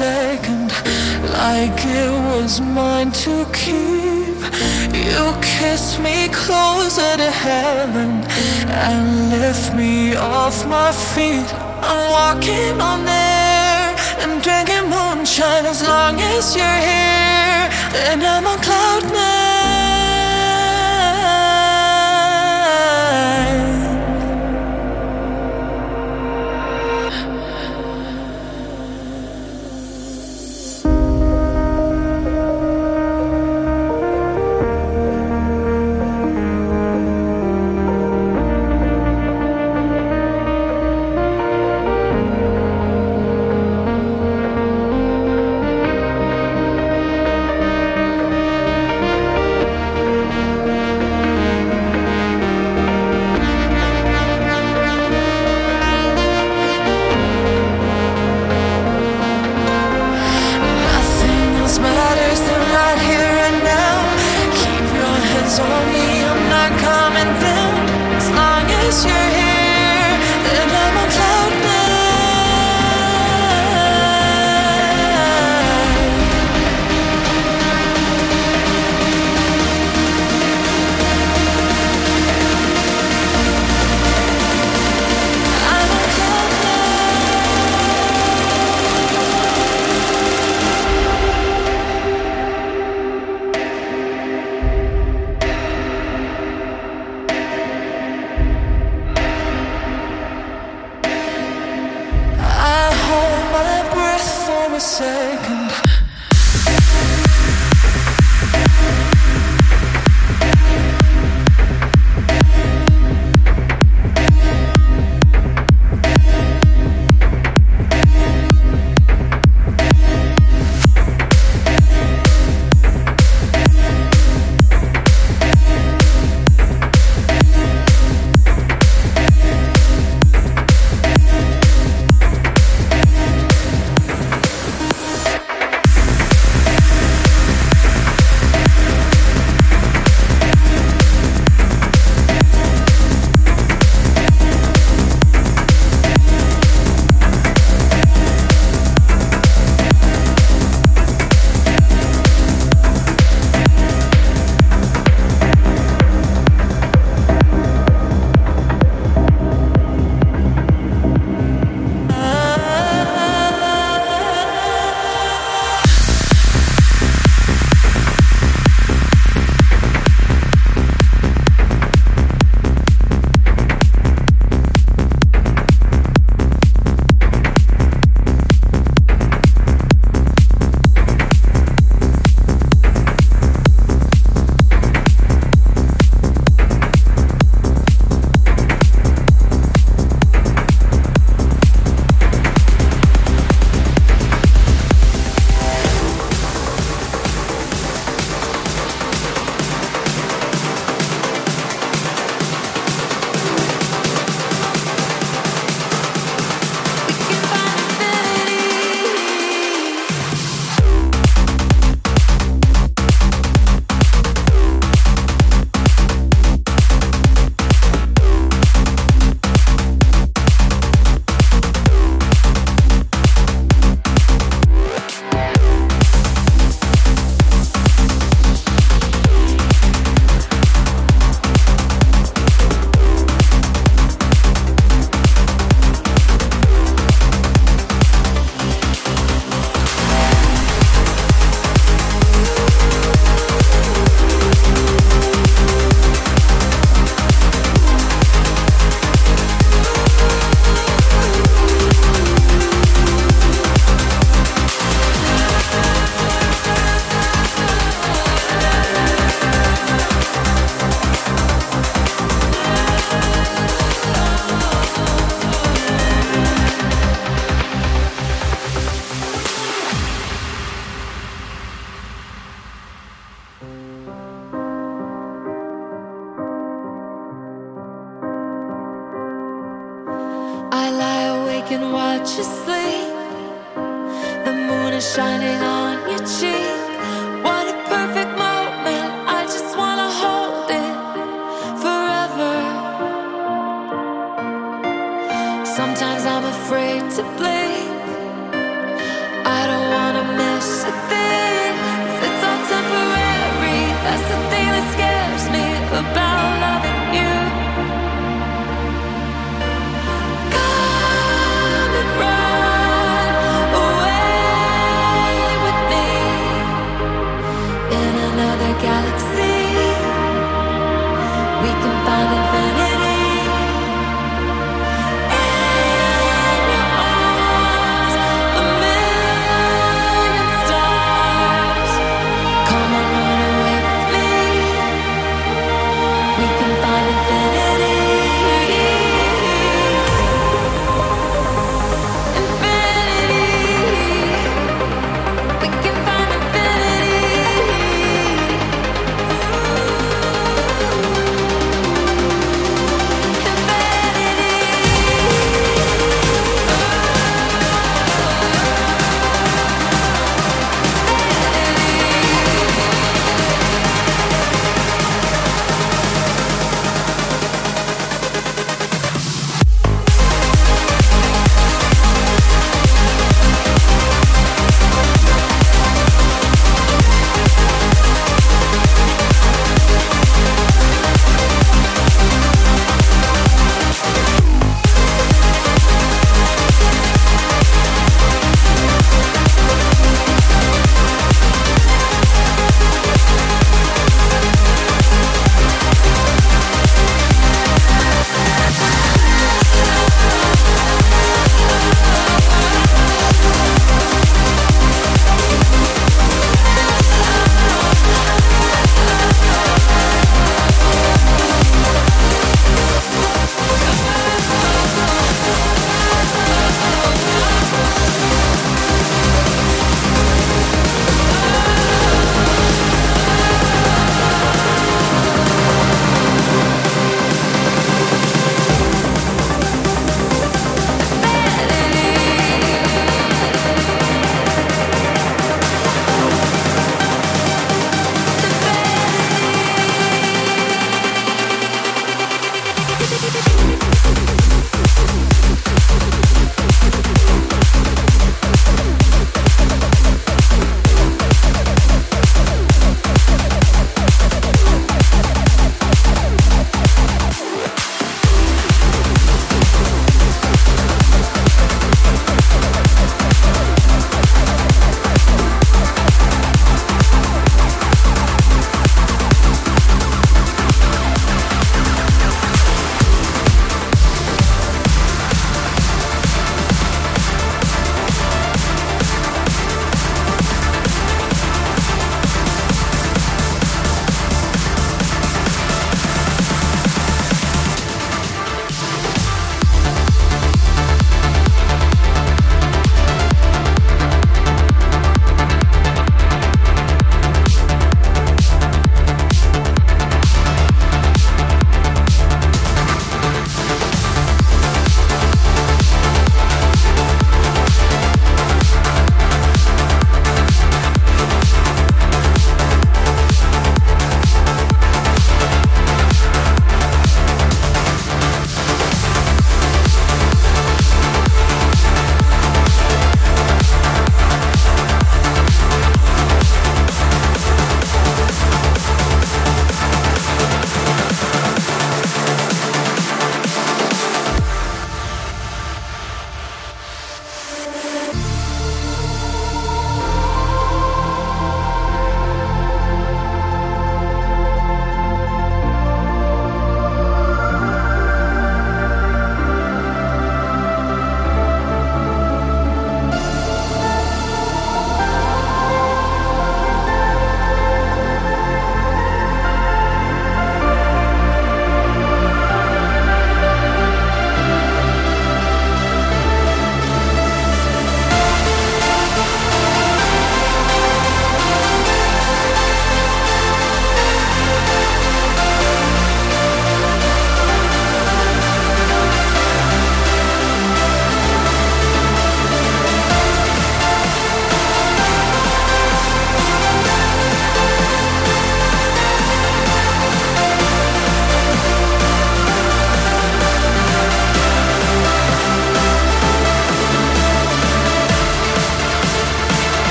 second like it was mine to keep. You kissed me closer to heaven and lift me off my feet. I'm walking on air and drinking moonshine as long as you're here. And I'm on cloud nine. second.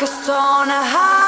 Like a stone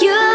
you.